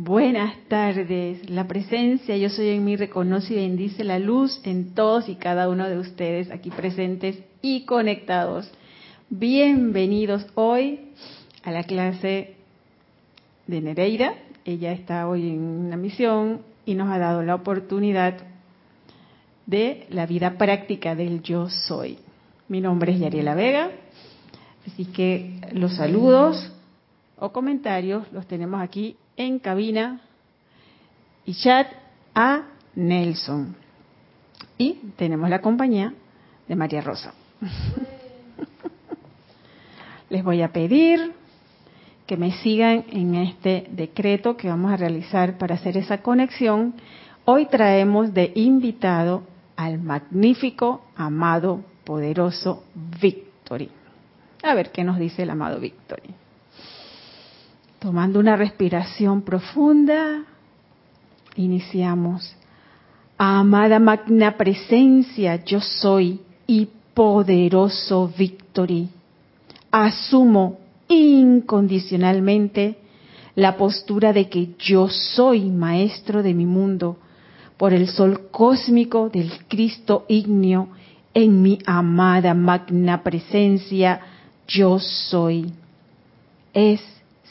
Buenas tardes. La presencia Yo Soy en mí reconoce y bendice la luz en todos y cada uno de ustedes aquí presentes y conectados. Bienvenidos hoy a la clase de Nereida. Ella está hoy en una misión y nos ha dado la oportunidad de la vida práctica del Yo Soy. Mi nombre es Yariela Vega, así que los saludos o comentarios los tenemos aquí en cabina y chat a Nelson. Y tenemos la compañía de María Rosa. Les voy a pedir que me sigan en este decreto que vamos a realizar para hacer esa conexión. Hoy traemos de invitado al magnífico, amado, poderoso Victory. A ver qué nos dice el amado Victory. Tomando una respiración profunda, iniciamos. Amada magna presencia, yo soy y poderoso Victory. Asumo incondicionalmente la postura de que yo soy maestro de mi mundo por el sol cósmico del Cristo ignio en mi amada magna presencia, yo soy. Es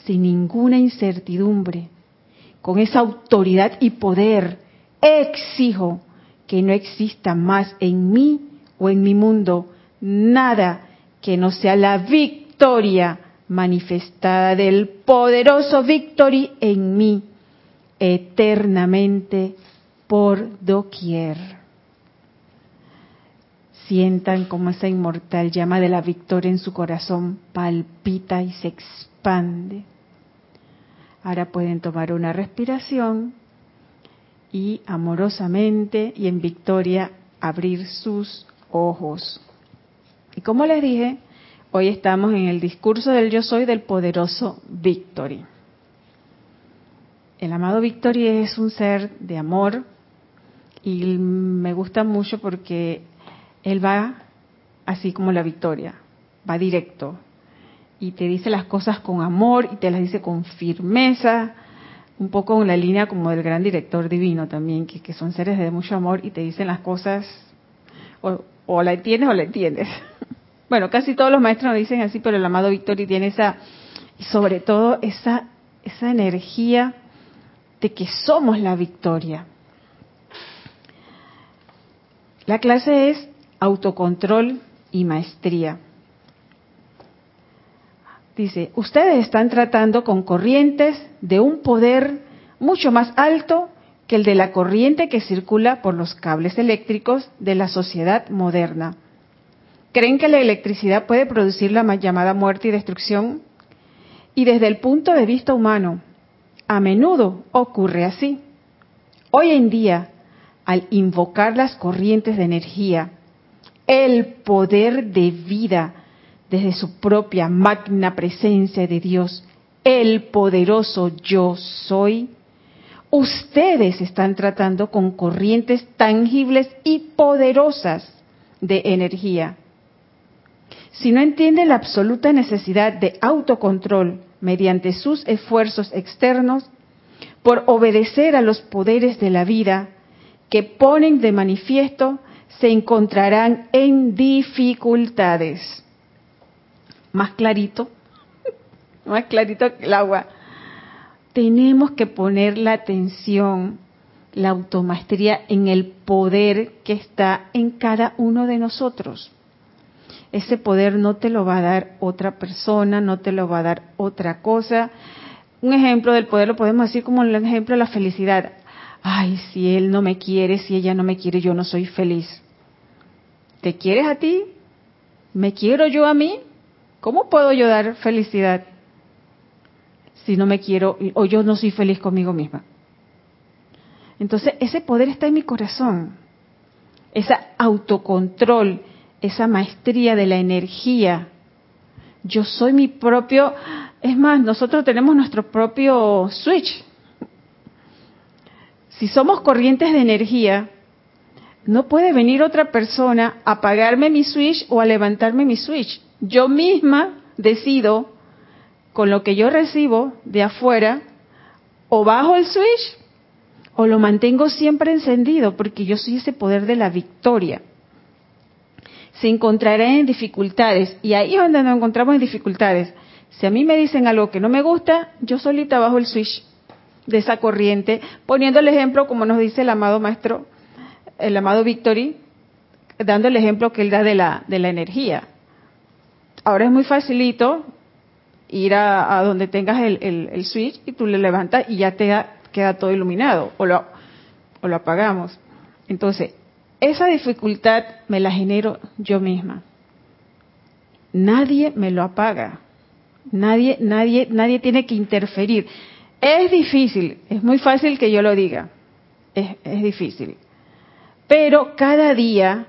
sin ninguna incertidumbre, con esa autoridad y poder, exijo que no exista más en mí o en mi mundo nada que no sea la victoria manifestada del poderoso Victory en mí, eternamente por doquier. Sientan como esa inmortal llama de la victoria en su corazón palpita y se expande. Ahora pueden tomar una respiración y amorosamente y en victoria abrir sus ojos. Y como les dije, hoy estamos en el discurso del yo soy del poderoso Victory. El amado Victory es un ser de amor y me gusta mucho porque él va así como la victoria, va directo, y te dice las cosas con amor y te las dice con firmeza, un poco en la línea como del gran director divino también, que, son seres de mucho amor y te dicen las cosas o, la entiendes o la entiendes. Bueno, casi todos los maestros nos dicen así, pero el amado Victory tiene esa, y sobre todo esa, esa energía de que somos la victoria. La clase es autocontrol y maestría. Dice, ustedes están tratando con corrientes de un poder mucho más alto que el de la corriente que circula por los cables eléctricos de la sociedad moderna. ¿Creen que la electricidad puede producir la llamada muerte y destrucción? Y desde el punto de vista humano, a menudo ocurre así. Hoy en día, al invocar las corrientes de energía, el poder de vida desde su propia magna presencia de Dios, el poderoso yo soy, ustedes están tratando con corrientes tangibles y poderosas de energía. Si no entienden la absoluta necesidad de autocontrol mediante sus esfuerzos externos, por obedecer a los poderes de la vida que ponen de manifiesto, se encontrarán en dificultades más clarito, más clarito que el agua. Tenemos que poner la atención, la automaestría en el poder que está en cada uno de nosotros. Ese poder no te lo va a dar otra persona, no te lo va a dar otra cosa. Un ejemplo del poder lo podemos decir como el ejemplo de la felicidad. Ay, si él no me quiere, si ella no me quiere, yo no soy feliz. ¿Te quieres a ti? ¿Me quiero yo a mí? ¿Cómo puedo yo dar felicidad si no me quiero o yo no soy feliz conmigo misma? Entonces, ese poder está en mi corazón. Esa autocontrol, esa maestría de la energía. Yo soy mi propio, es más, nosotros tenemos nuestro propio switch. Si somos corrientes de energía, no puede venir otra persona a apagarme mi switch o a levantarme mi switch yo misma decido con lo que yo recibo de afuera o bajo el switch o lo mantengo siempre encendido porque yo soy ese poder de la victoria. Se encontrará en dificultades y ahí es donde nos encontramos en dificultades. Si a mí me dicen algo que no me gusta, yo solita bajo el switch de esa corriente, poniendo el ejemplo como nos dice el amado maestro, el amado Victory, dando el ejemplo que él da de la, de la energía. Ahora es muy facilito ir a, donde tengas el, switch y tú le levantas y ya te queda todo iluminado o lo, o lo apagamos. Entonces, esa dificultad me la genero yo misma. Nadie me lo apaga. Nadie, nadie, nadie tiene que interferir. Es difícil, es muy fácil que yo lo diga. Es, es difícil. Pero cada día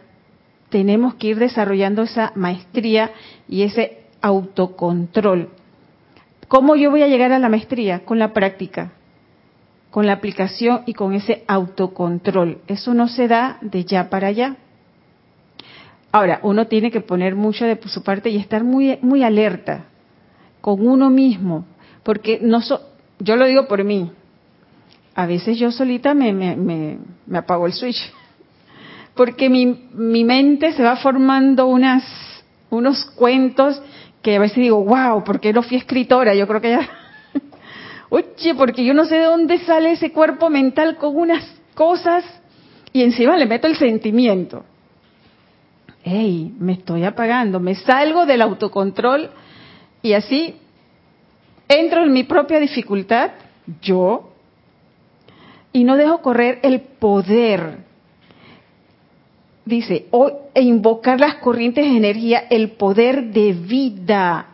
tenemos que ir desarrollando esa maestría y ese autocontrol. ¿Cómo yo voy a llegar a la maestría? Con la práctica, con la aplicación y con ese autocontrol. Eso no se da de ya para allá. Ahora, uno tiene que poner mucho de su parte y estar muy, muy alerta con uno mismo, porque no yo lo digo por mí. A veces yo solita me, me, me apago el switch porque mi, mi mente se va formando unas, unos cuentos que a veces digo, wow, ¿por qué no fui escritora? Yo creo que ya... Oye, porque yo no sé de dónde sale ese cuerpo mental con unas cosas y encima le meto el sentimiento. ¡Ey! Me estoy apagando, me salgo del autocontrol y así entro en mi propia dificultad, yo, y no dejo correr el poder dice, o, e invocar las corrientes de energía, el poder de vida,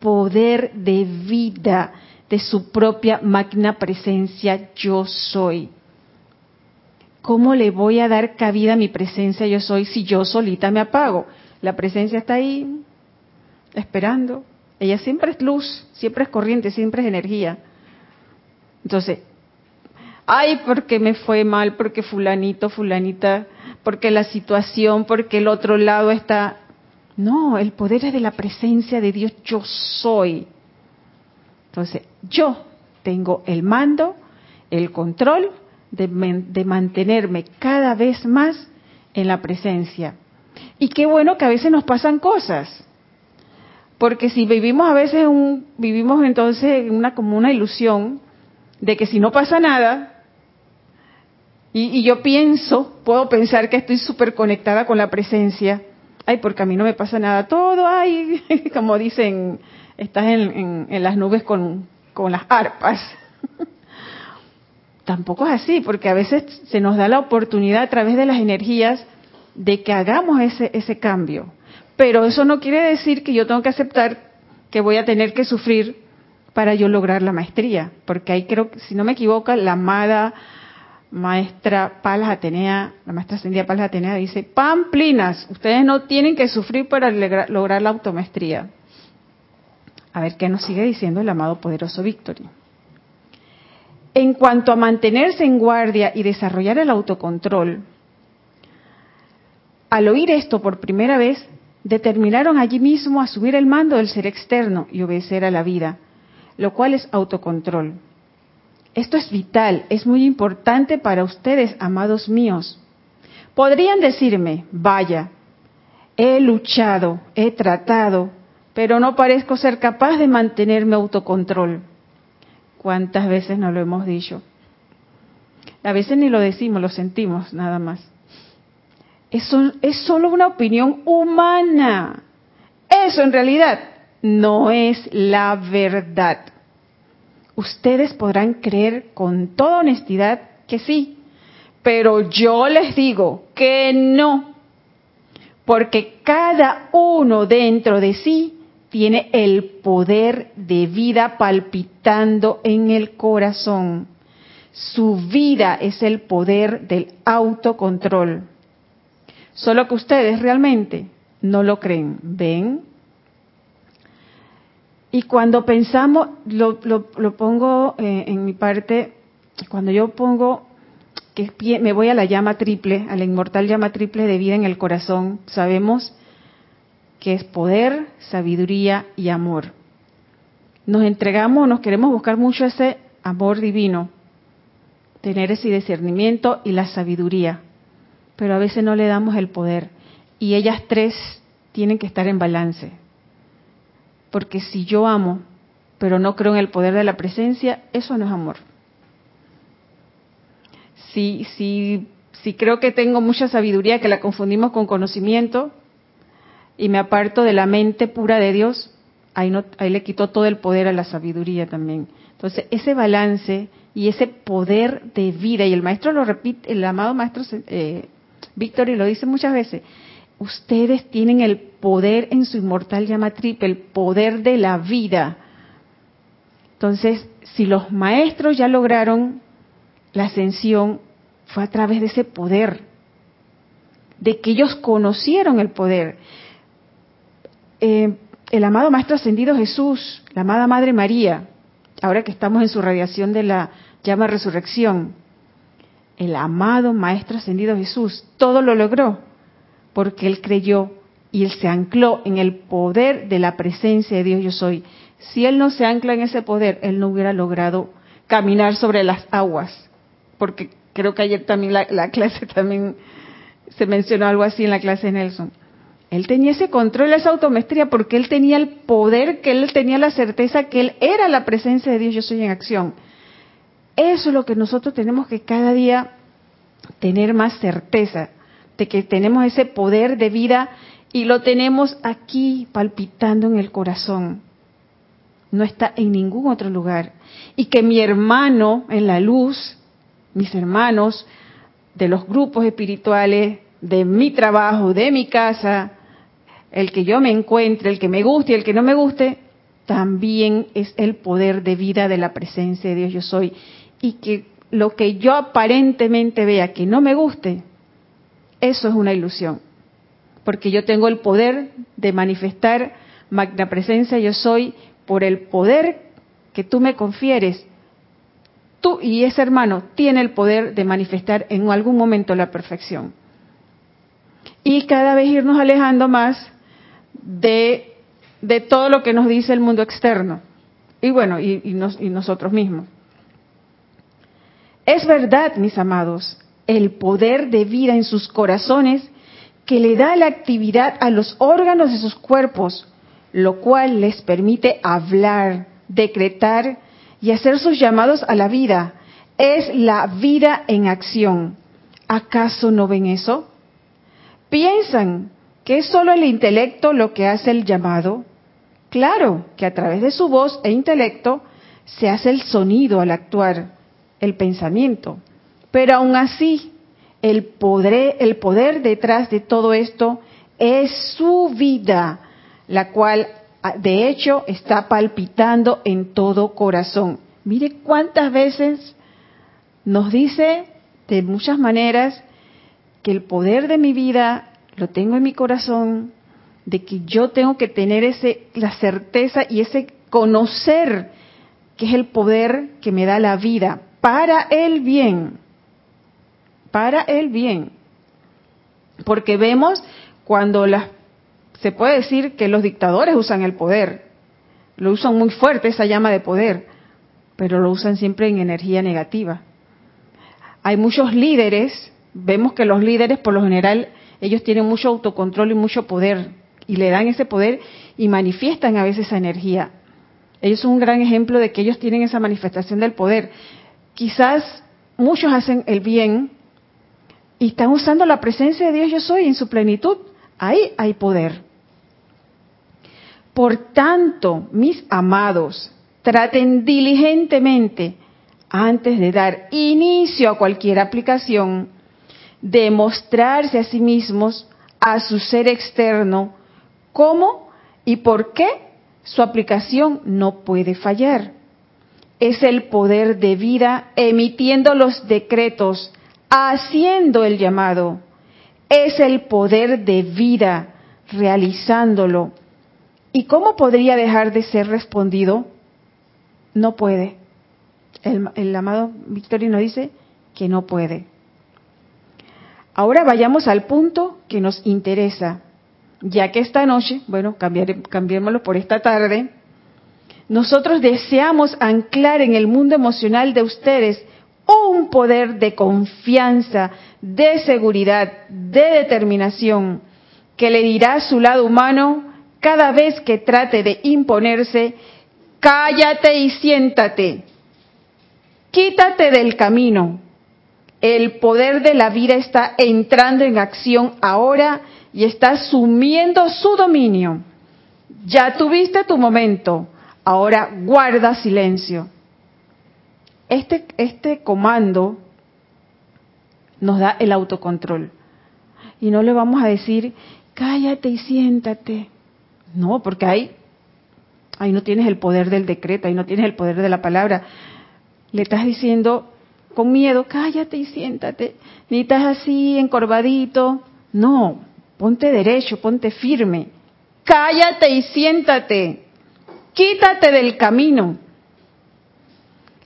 poder de vida de su propia magna presencia yo soy. ¿Cómo le voy a dar cabida a mi presencia yo soy si yo solita me apago? La presencia está ahí, esperando. Ella siempre es luz, siempre es corriente, siempre es energía. Entonces, ay, porque me fue mal, porque fulanito, fulanita porque la situación, porque el otro lado está... No, el poder es de la presencia de Dios, yo soy. Entonces, yo tengo el mando, el control de, mantenerme cada vez más en la presencia. Y qué bueno que a veces nos pasan cosas. Porque si vivimos a veces un, vivimos entonces en una como una ilusión de que si no pasa nada, y, yo pienso, puedo pensar que estoy súper conectada con la presencia. Ay, porque a mí no me pasa nada. Todo, ay, como dicen, estás en, las nubes con, las arpas. Tampoco es así, porque a veces se nos da la oportunidad a través de las energías de que hagamos ese, ese cambio. Pero eso no quiere decir que yo tengo que aceptar que voy a tener que sufrir para yo lograr la maestría, porque ahí creo, si no me equivoco, la amada maestra Palas Atenea, la maestra ascendida Palas Atenea dice, Pamplinas, ustedes no tienen que sufrir para lograr la automestría. A ver qué nos sigue diciendo el amado poderoso Victory. En cuanto a mantenerse en guardia y desarrollar el autocontrol, al oír esto por primera vez, determinaron allí mismo asumir el mando del ser externo y obedecer a la vida, lo cual es autocontrol. Esto es vital, es muy importante para ustedes, amados míos. Podrían decirme, vaya, he luchado, he tratado, pero no parezco ser capaz de mantenerme autocontrol. ¿Cuántas veces nos lo hemos dicho? A veces ni lo decimos, lo sentimos nada más. Eso es solo una opinión humana. Eso en realidad no es la verdad ustedes podrán creer con toda honestidad que sí, pero yo les digo que no, porque cada uno dentro de sí tiene el poder de vida palpitando en el corazón. Su vida es el poder del autocontrol. Solo que ustedes realmente no lo creen. ¿Ven? Y cuando pensamos, lo, lo, pongo eh, en mi parte, cuando yo pongo que me voy a la llama triple, a la inmortal llama triple de vida en el corazón, sabemos que es poder, sabiduría y amor. Nos entregamos, nos queremos buscar mucho ese amor divino, tener ese discernimiento y la sabiduría, pero a veces no le damos el poder. Y ellas tres tienen que estar en balance. Porque si yo amo, pero no creo en el poder de la presencia, eso no es amor. Si, si, si creo que tengo mucha sabiduría, que la confundimos con conocimiento, y me aparto de la mente pura de Dios, ahí, no, le quitó todo el poder a la sabiduría también. Entonces, ese balance y ese poder de vida, y el maestro lo repite, el amado maestro eh, Víctor, y lo dice muchas veces, ustedes tienen el poder en su inmortal llama triple, el poder de la vida. Entonces, si los maestros ya lograron la ascensión, fue a través de ese poder, de que ellos conocieron el poder. Eh, el amado Maestro Ascendido Jesús, la amada Madre María, ahora que estamos en su radiación de la llama resurrección, el amado Maestro Ascendido Jesús, todo lo logró porque él creyó y él se ancló en el poder de la presencia de Dios yo soy. Si él no se ancla en ese poder, él no hubiera logrado caminar sobre las aguas, porque creo que ayer también la, la clase también se mencionó algo así en la clase de Nelson él tenía ese control, esa automestría, porque él tenía el poder, que él tenía la certeza que él era la presencia de Dios, yo soy en acción. Eso es lo que nosotros tenemos que cada día tener más certeza, de que tenemos ese poder de vida y lo tenemos aquí palpitando en el corazón. No está en ningún otro lugar. Y que mi hermano en la luz, mis hermanos de los grupos espirituales, de mi trabajo, de mi casa, el que yo me encuentre, el que me guste y el que no me guste, también es el poder de vida de la presencia de Dios yo soy. Y que lo que yo aparentemente vea que no me guste, eso es una ilusión. Porque yo tengo el poder de manifestar magna presencia yo soy por el poder que tú me confieres. Tú y ese hermano tiene el poder de manifestar en algún momento la perfección. Y cada vez irnos alejando más de, de todo lo que nos dice el mundo externo. Y bueno, y, y nosotros mismos. Es verdad, mis amados, el poder de vida en sus corazones que le da la actividad a los órganos de sus cuerpos, lo cual les permite hablar, decretar y hacer sus llamados a la vida. Es la vida en acción. ¿Acaso no ven eso? Piensan ¿Que es solo el intelecto lo que hace el llamado? Claro que a través de su voz e intelecto se hace el sonido al actuar, el pensamiento. Pero aún así, el poder, el poder detrás de todo esto es su vida, la cual de hecho está palpitando en todo corazón. Mire cuántas veces nos dice de muchas maneras que el poder de mi vida lo tengo en mi corazón de que yo tengo que tener ese la certeza y ese conocer que es el poder que me da la vida para el bien. Para el bien. Porque vemos cuando las se puede decir que los dictadores usan el poder. Lo usan muy fuerte esa llama de poder, pero lo usan siempre en energía negativa. Hay muchos líderes, vemos que los líderes por lo general ellos tienen mucho autocontrol y mucho poder y le dan ese poder y manifiestan a veces esa energía. Ellos son un gran ejemplo de que ellos tienen esa manifestación del poder. Quizás muchos hacen el bien y están usando la presencia de Dios yo soy en su plenitud. Ahí hay poder. Por tanto, mis amados, traten diligentemente antes de dar inicio a cualquier aplicación demostrarse a sí mismos, a su ser externo, cómo y por qué su aplicación no puede fallar. Es el poder de vida emitiendo los decretos, haciendo el llamado. Es el poder de vida realizándolo. ¿Y cómo podría dejar de ser respondido? No puede. El, el amado Victorino dice que no puede. Ahora vayamos al punto que nos interesa, ya que esta noche, bueno, cambiémoslo por esta tarde, nosotros deseamos anclar en el mundo emocional de ustedes un poder de confianza, de seguridad, de determinación, que le dirá a su lado humano cada vez que trate de imponerse, cállate y siéntate, quítate del camino. El poder de la vida está entrando en acción ahora y está asumiendo su dominio. Ya tuviste tu momento, ahora guarda silencio. Este, este comando nos da el autocontrol. Y no le vamos a decir, cállate y siéntate. No, porque ahí, ahí no tienes el poder del decreto, ahí no tienes el poder de la palabra. Le estás diciendo con miedo, cállate y siéntate. Ni estás así encorvadito. No, ponte derecho, ponte firme. Cállate y siéntate. Quítate del camino.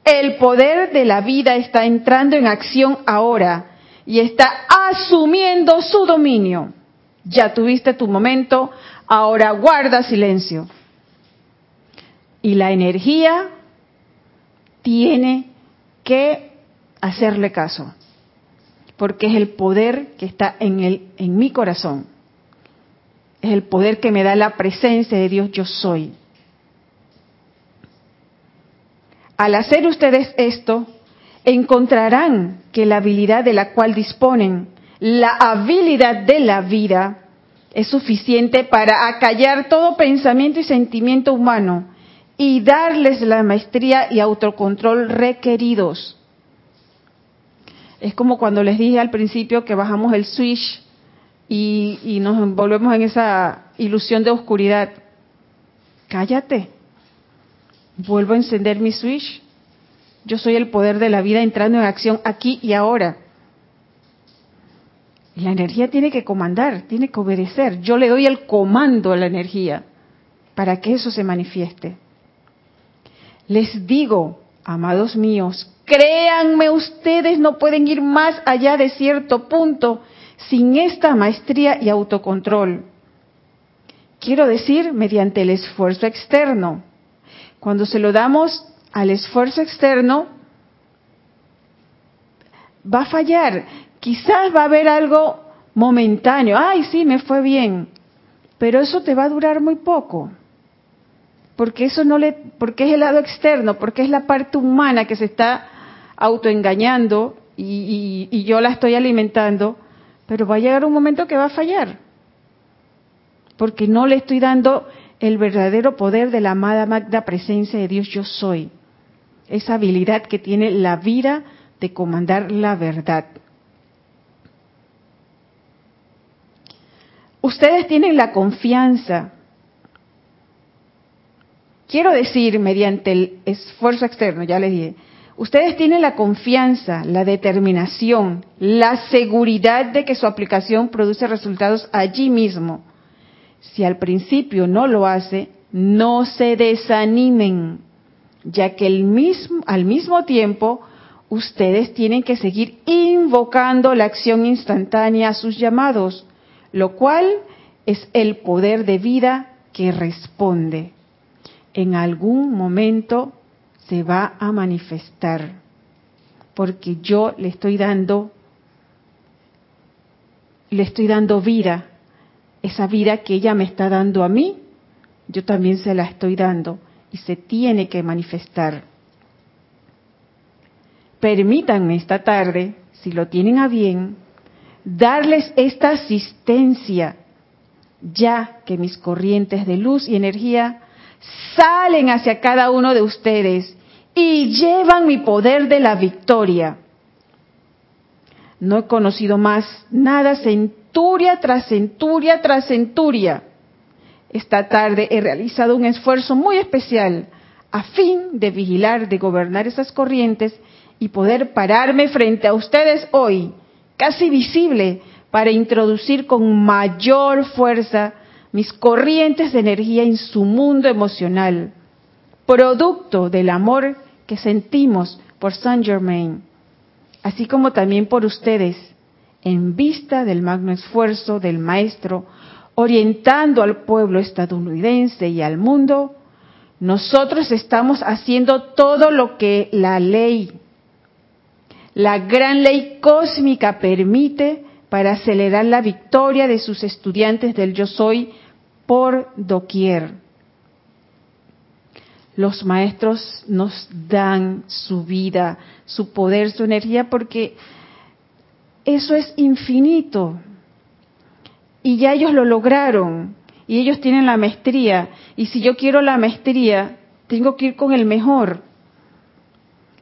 El poder de la vida está entrando en acción ahora y está asumiendo su dominio. Ya tuviste tu momento, ahora guarda silencio. Y la energía tiene que hacerle caso, porque es el poder que está en, el, en mi corazón. Es el poder que me da la presencia de Dios yo soy. Al hacer ustedes esto, encontrarán que la habilidad de la cual disponen, la habilidad de la vida, es suficiente para acallar todo pensamiento y sentimiento humano y darles la maestría y autocontrol requeridos. Es como cuando les dije al principio que bajamos el switch y, y nos envolvemos en esa ilusión de oscuridad. Cállate vuelvo a encender mi switch. Yo soy el poder de la vida entrando en acción aquí y ahora. La energía tiene que comandar, tiene que obedecer. Yo le doy el comando a la energía para que eso se manifieste. Les digo, amados míos, créanme ustedes no pueden ir más allá de cierto punto sin esta maestría y autocontrol. Quiero decir, mediante el esfuerzo externo. Cuando se lo damos al esfuerzo externo, va a fallar. Quizás va a haber algo momentáneo. Ay, sí, me fue bien. Pero eso te va a durar muy poco. Porque eso no le, porque es el lado externo, porque es la parte humana que se está autoengañando y, y yo la estoy alimentando. Pero va a llegar un momento que va a fallar. Porque no le estoy dando el verdadero poder de la amada magna presencia de Dios yo soy. Esa habilidad que tiene la vida de comandar la verdad. Ustedes tienen la confianza. Quiero decir, mediante el esfuerzo externo, ya les dije, ustedes tienen la confianza, la determinación, la seguridad de que su aplicación produce resultados allí mismo si al principio no lo hace, no se desanimen, ya que al mismo tiempo ustedes tienen que seguir invocando la acción instantánea a sus llamados, lo cual es el poder de vida que responde. En algún momento se va a manifestar, porque yo le estoy dando le estoy dando vida esa vida que ella me está dando a mí, yo también se la estoy dando y se tiene que manifestar. Permítanme esta tarde, si lo tienen a bien, darles esta asistencia, ya que mis corrientes de luz y energía salen hacia cada uno de ustedes y llevan mi poder de la victoria. No he conocido más nada centuria tras centuria tras centuria. Esta tarde he realizado un esfuerzo muy especial a fin de vigilar, de gobernar esas corrientes y poder pararme frente a ustedes hoy, casi visible, para introducir con mayor fuerza mis corrientes de energía en su mundo emocional, producto del amor que sentimos por Saint Germain, así como también por ustedes, en vista del magno esfuerzo del Maestro, orientando al pueblo estadounidense y al mundo nosotros estamos haciendo todo lo que la ley, la gran ley cósmica permite para acelerar la victoria de sus estudiantes del yo soy por doquier. Los maestros nos dan su vida, su poder, su energía, porque eso es infinito. Y ya ellos lo lograron y ellos tienen la maestría. Y si yo quiero la maestría, tengo que ir con el mejor.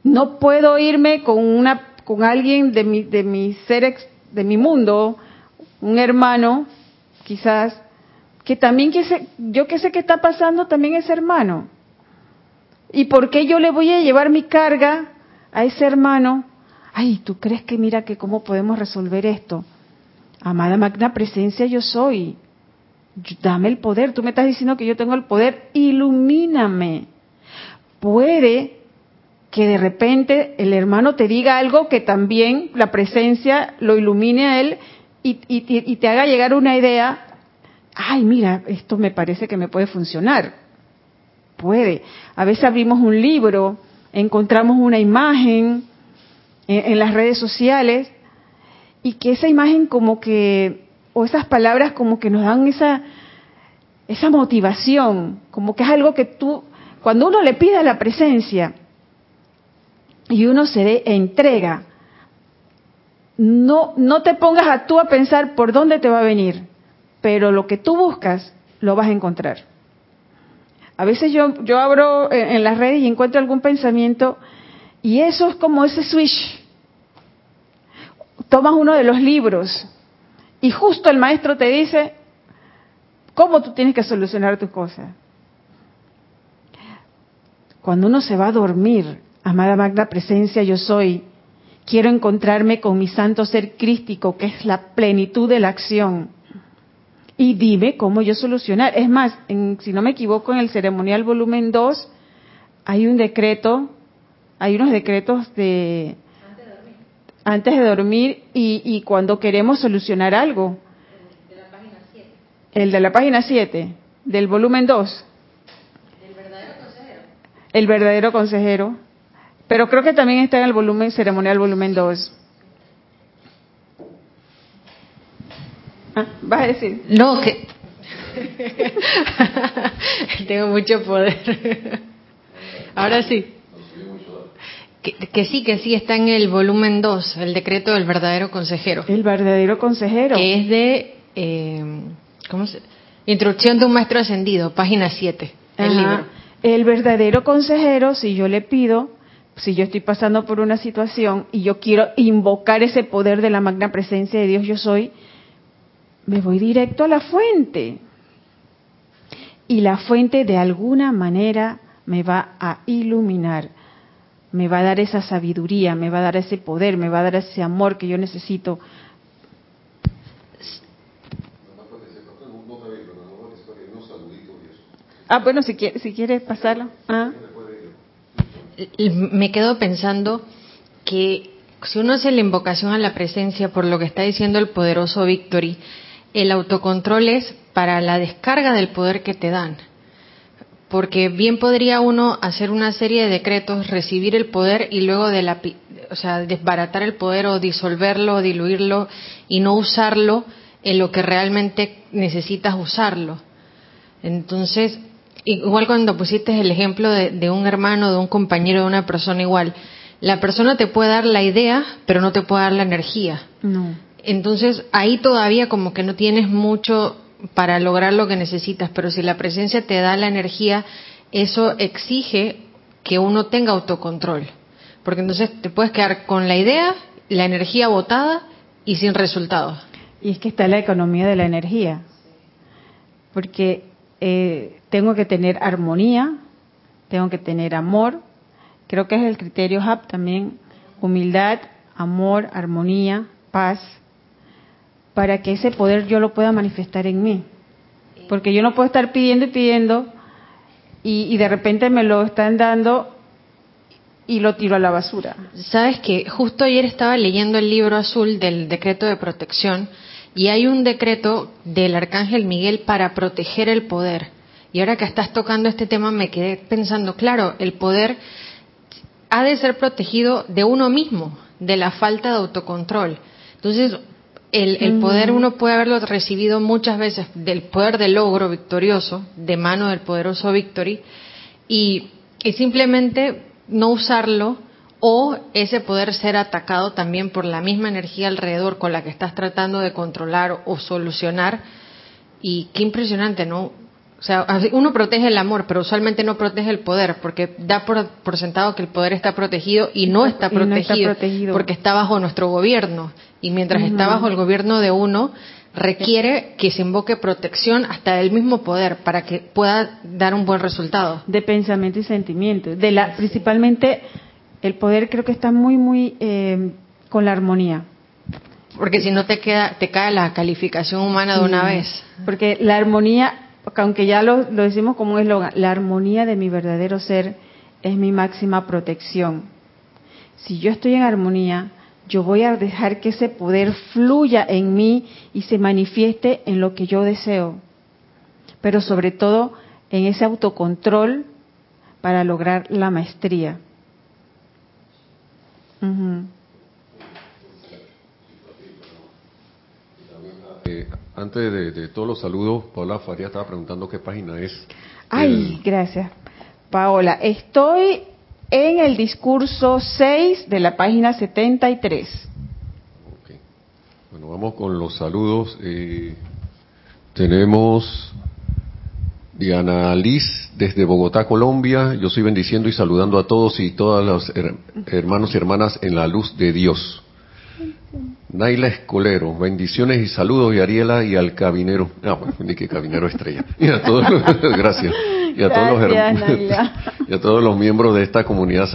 No puedo irme con una con alguien de mi de mi ser de mi mundo, un hermano, quizás que también que yo que sé qué está pasando también es hermano. ¿Y por qué yo le voy a llevar mi carga a ese hermano? Ay, ¿tú crees que mira que cómo podemos resolver esto? Amada magna presencia yo soy dame el poder, tú me estás diciendo que yo tengo el poder, ilumíname. Puede que de repente el hermano te diga algo que también la presencia lo ilumine a él y, y te haga llegar una idea, ay, mira, esto me parece que me puede funcionar. Puede. A veces abrimos un libro, encontramos una imagen en, las redes sociales y que esa imagen como que o esas palabras como que nos dan esa, esa motivación, como que es algo que tú, cuando uno le pide la presencia y uno se entrega, no, no te pongas a tú a pensar por dónde te va a venir, pero lo que tú buscas lo vas a encontrar. A veces yo, yo abro en las redes y encuentro algún pensamiento y eso es como ese switch. Tomas uno de los libros y justo el maestro te dice cómo tú tienes que solucionar tus cosas. Cuando uno se va a dormir, amada magna presencia yo soy, quiero encontrarme con mi santo ser crístico, que es la plenitud de la acción. Y dime cómo yo solucionar. Es más, si no me equivoco, en el ceremonial volumen 2 hay un decreto, hay unos decretos de antes de dormir y, cuando queremos solucionar algo. El de la página 7. El de la página 7, del volumen 2. El verdadero consejero. El verdadero consejero. Pero creo que también está en el volumen ceremonial volumen 2. Ah, ¿Vas a decir? No, que tengo mucho poder. Ahora sí. Que, sí, que sí, está en el volumen 2, el decreto del verdadero consejero. El verdadero consejero. Que es de, eh, ¿cómo se? Introducción de un maestro ascendido, página 7, el libro. El verdadero consejero, si yo le pido, si yo estoy pasando por una situación y yo quiero invocar ese poder de la magna presencia de Dios yo soy, me voy directo a la fuente. Y la fuente de alguna manera me va a iluminar me va a dar esa sabiduría, me va a dar ese poder, me va a dar ese amor que yo necesito. Ah, bueno, si quieres si quiere pasarlo. Ah. Me quedo pensando que si uno hace la invocación a la presencia por lo que está diciendo el poderoso Victory, el autocontrol es para la descarga del poder que te dan porque bien podría uno hacer una serie de decretos, recibir el poder y luego de la, o sea, desbaratar el poder o disolverlo o diluirlo y no usarlo en lo que realmente necesitas usarlo. Entonces, igual cuando pusiste el ejemplo de, un hermano, de un compañero, de una persona igual, la persona te puede dar la idea, pero no te puede dar la energía. No. Entonces, ahí todavía como que no tienes mucho para lograr lo que necesitas, pero si la presencia te da la energía, eso exige que uno tenga autocontrol, porque entonces te puedes quedar con la idea, la energía botada y sin resultados. Y es que está la economía de la energía, porque eh, tengo que tener armonía, tengo que tener amor, creo que es el criterio HAP también, humildad, amor, armonía, paz, para que ese poder yo lo pueda manifestar en mí. Porque yo no puedo estar pidiendo y pidiendo y, de repente me lo están dando y lo tiro a la basura. Sabes que justo ayer estaba leyendo el libro azul del decreto de protección y hay un decreto del arcángel Miguel para proteger el poder. Y ahora que estás tocando este tema me quedé pensando, claro, el poder ha de ser protegido de uno mismo, de la falta de autocontrol. Entonces, el, poder uno puede haberlo recibido muchas veces del poder del logro victorioso, de mano del poderoso Victory, y, y simplemente no usarlo o ese poder ser atacado también por la misma energía alrededor con la que estás tratando de controlar o solucionar. Y qué impresionante, ¿no? O sea, uno protege el amor, pero usualmente no protege el poder, porque da por, sentado que el poder está protegido y no está, protegido, porque está bajo nuestro gobierno. Y mientras está bajo el gobierno de uno, requiere que se invoque protección hasta del mismo poder para que pueda dar un buen resultado. De pensamiento y sentimiento. De la, principalmente, el poder creo que está muy, muy eh, con la armonía. Porque si no te queda, te cae la calificación humana de una vez. Porque la armonía aunque ya lo, decimos como un eslogan, la armonía de mi verdadero ser es mi máxima protección. Si yo estoy en armonía, yo voy a dejar que ese poder fluya en mí y se manifieste en lo que yo deseo, pero sobre todo en ese autocontrol para lograr la maestría. Antes de, todos los saludos, Paola Faría estaba preguntando qué página es. Ay, gracias. Paola, estoy en el discurso 6 de la página 73. Okay. Bueno, vamos con los saludos. Eh, tenemos Diana Liz desde Bogotá, Colombia. Yo soy bendiciendo y saludando a todos y todas los hermanos y hermanas en la luz de Dios. Naila Escolero, bendiciones y saludos y Ariela y al cabinero, ah, ni que cabinero estrella, y a todos los, gracias, y a todos los y a todos los miembros de esta comunidad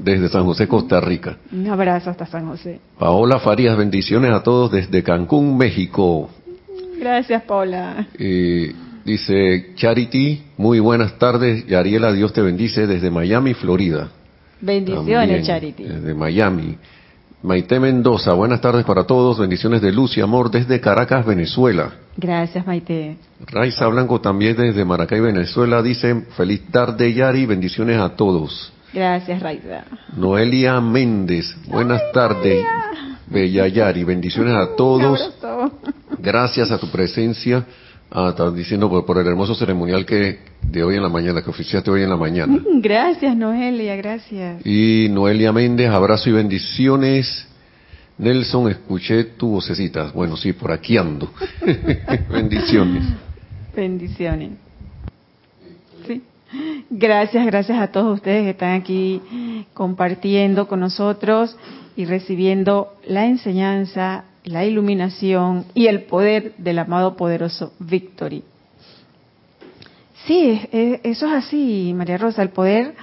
desde San José, Costa Rica. Un abrazo hasta San José. Paola Farías, bendiciones a todos desde Cancún, México. Gracias, Paola. dice Charity, muy buenas tardes, y Ariela, Dios te bendice desde Miami, Florida. Bendiciones, Charity. Desde Miami. Maite Mendoza, buenas tardes para todos, bendiciones de luz y amor desde Caracas, Venezuela. Gracias, Maite. Raiza Blanco también desde Maracay, Venezuela, dice, feliz tarde Yari, bendiciones a todos. Gracias, Raiza. Noelia Méndez, buenas tardes, Bella Yari, bendiciones a todos. Gracias a tu presencia Ah, estás diciendo por, el hermoso ceremonial que de hoy en la mañana, que oficiaste hoy en la mañana. Mm, gracias, Noelia, gracias. Y Noelia Méndez, abrazo y bendiciones. Nelson, escuché tu vocecita. Bueno, sí, por aquí ando. bendiciones. Bendiciones. Sí. Gracias, gracias a todos ustedes que están aquí compartiendo con nosotros y recibiendo la enseñanza la iluminación y el poder del amado poderoso Victory. Sí, eso es así, María Rosa. El poder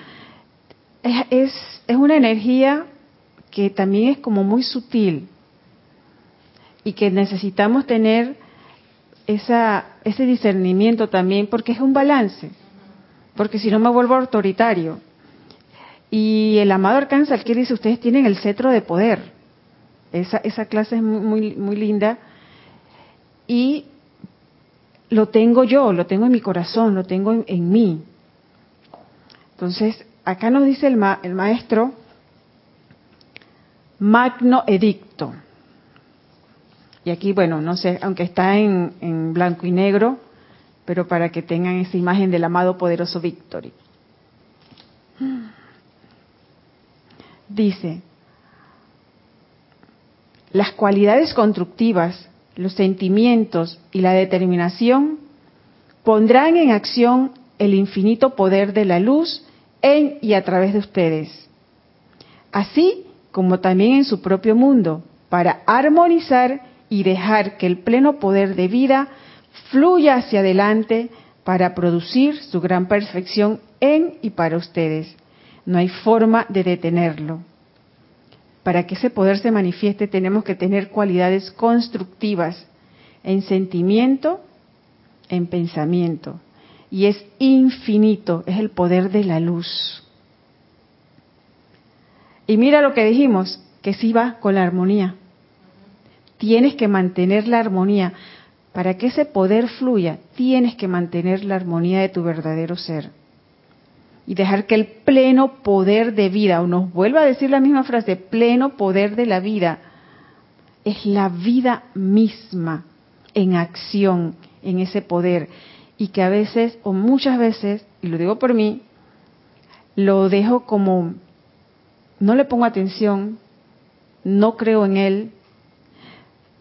es, es, una energía que también es como muy sutil y que necesitamos tener esa, ese discernimiento también porque es un balance, porque si no me vuelvo autoritario. Y el amado Arcángel que dice, ustedes tienen el cetro de poder. Esa, esa clase es muy, muy linda y lo tengo yo, lo tengo en mi corazón, lo tengo en, mí. Entonces, acá nos dice el, el maestro, magno edicto. Y aquí, bueno, no sé, aunque está en, en blanco y negro, pero para que tengan esa imagen del amado poderoso Victory. Dice, las cualidades constructivas, los sentimientos y la determinación pondrán en acción el infinito poder de la luz en y a través de ustedes, así como también en su propio mundo, para armonizar y dejar que el pleno poder de vida fluya hacia adelante para producir su gran perfección en y para ustedes. No hay forma de detenerlo para que ese poder se manifieste tenemos que tener cualidades constructivas en sentimiento, en pensamiento. Y es infinito, es el poder de la luz. Y mira lo que dijimos, que sí va con la armonía. Tienes que mantener la armonía. Para que ese poder fluya, tienes que mantener la armonía de tu verdadero ser. Y dejar que el pleno poder de vida, o nos vuelva a decir la misma frase, pleno poder de la vida, es la vida misma en acción, en ese poder. Y que a veces, o muchas veces, y lo digo por mí, lo dejo como, no le pongo atención, no creo en él.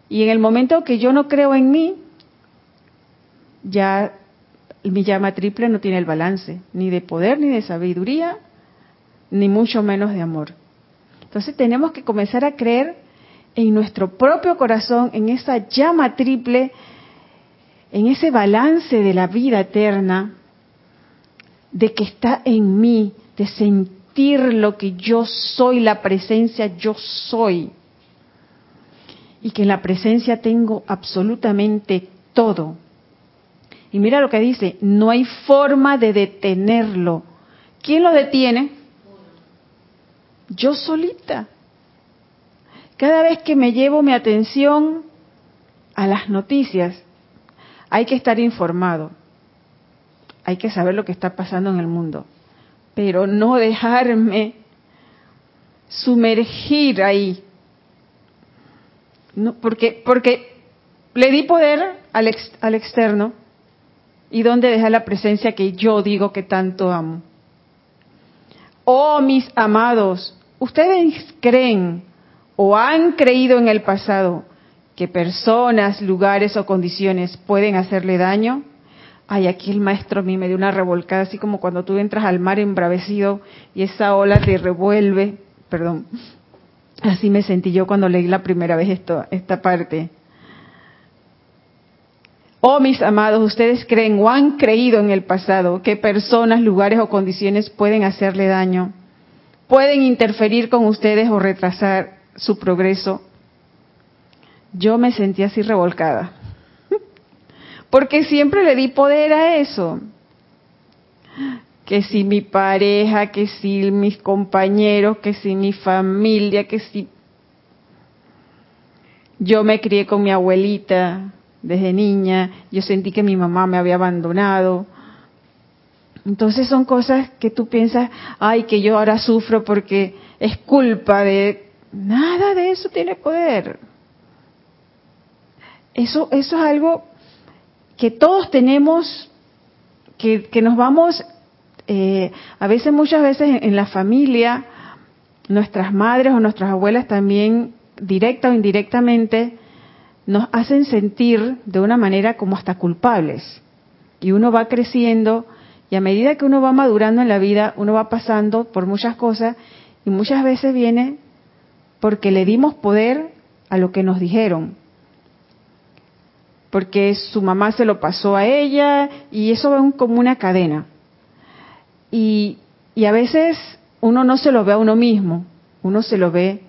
Y en el momento que yo no creo en mí, ya mi llama triple no tiene el balance, ni de poder, ni de sabiduría, ni mucho menos de amor. Entonces tenemos que comenzar a creer en nuestro propio corazón, en esa llama triple, en ese balance de la vida eterna, de que está en mí, de sentir lo que yo soy, la presencia yo soy. Y que en la presencia tengo absolutamente todo. Y mira lo que dice, no hay forma de detenerlo. ¿Quién lo detiene? Yo solita. Cada vez que me llevo mi atención a las noticias, hay que estar informado, hay que saber lo que está pasando en el mundo, pero no dejarme sumergir ahí. No, porque, porque le di poder al, al externo y dónde deja la presencia que yo digo que tanto amo. Oh, mis amados, ustedes creen o han creído en el pasado que personas, lugares o condiciones pueden hacerle daño, ay, aquí el maestro a mí me dio una revolcada, así como cuando tú entras al mar embravecido y esa ola te revuelve, perdón, así me sentí yo cuando leí la primera vez esto, esta parte. Oh, mis amados, ustedes creen o han creído en el pasado que personas, lugares o condiciones pueden hacerle daño, pueden interferir con ustedes o retrasar su progreso, yo me sentí así revolcada. Porque siempre le di poder a eso. Que si mi pareja, que si mis compañeros, que si mi familia, que si... Yo me crié con mi abuelita desde niña, yo sentí que mi mamá me había abandonado. Entonces son cosas que tú piensas, ay, que yo ahora sufro porque es culpa de Nada de eso tiene poder. Eso, eso es algo que todos tenemos, que, nos vamos, eh, a veces, muchas veces en, la familia, nuestras madres o nuestras abuelas también, directa o indirectamente, nos hacen sentir de una manera como hasta culpables. Y uno va creciendo y a medida que uno va madurando en la vida, uno va pasando por muchas cosas y muchas veces viene porque le dimos poder a lo que nos dijeron. Porque su mamá se lo pasó a ella y eso va como una cadena. Y, a veces uno no se lo ve a uno mismo, uno se lo ve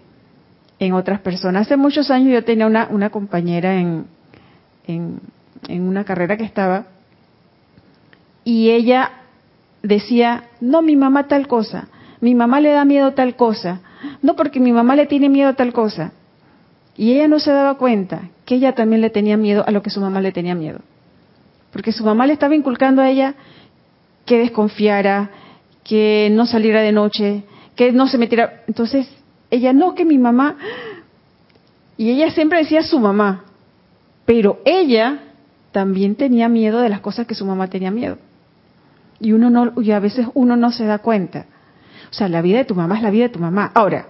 en otras personas. Hace muchos años yo tenía una, una compañera en, en, una carrera que estaba y ella decía, no, mi mamá tal cosa, mi mamá le da miedo tal cosa, no porque mi mamá le tiene miedo tal cosa. Y ella no se daba cuenta que ella también le tenía miedo a lo que su mamá le tenía miedo. Porque su mamá le estaba inculcando a ella que desconfiara, que no saliera de noche, que no se metiera. Entonces, ella no, que mi mamá. Y ella siempre decía su mamá. Pero ella también tenía miedo de las cosas que su mamá tenía miedo. Y uno no, y a veces uno no se da cuenta. O sea, la vida de tu mamá es la vida de tu mamá. Ahora,